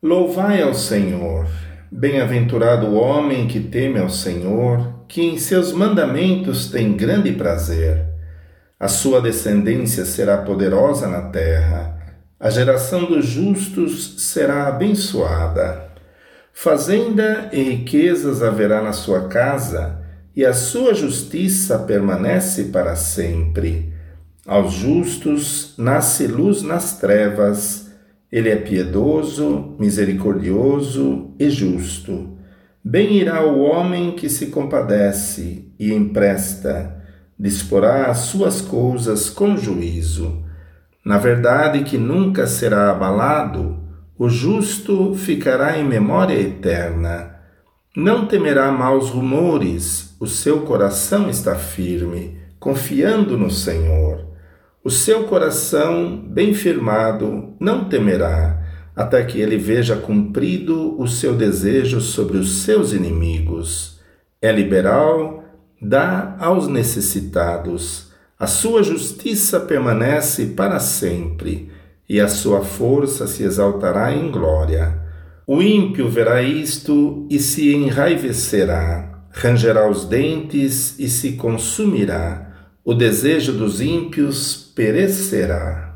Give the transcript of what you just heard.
Louvai ao Senhor. Bem-aventurado o homem que teme ao Senhor, que em seus mandamentos tem grande prazer. A sua descendência será poderosa na terra, a geração dos justos será abençoada. Fazenda e riquezas haverá na sua casa, e a sua justiça permanece para sempre. Aos justos nasce luz nas trevas, ele é piedoso, misericordioso e justo. Bem irá o homem que se compadece e empresta, disporá as suas coisas com juízo. Na verdade, que nunca será abalado, o justo ficará em memória eterna. Não temerá maus rumores, o seu coração está firme, confiando no Senhor. O seu coração, bem firmado, não temerá, até que ele veja cumprido o seu desejo sobre os seus inimigos. É liberal, dá aos necessitados. A sua justiça permanece para sempre, e a sua força se exaltará em glória. O ímpio verá isto e se enraivecerá, rangerá os dentes e se consumirá o desejo dos ímpios perecerá.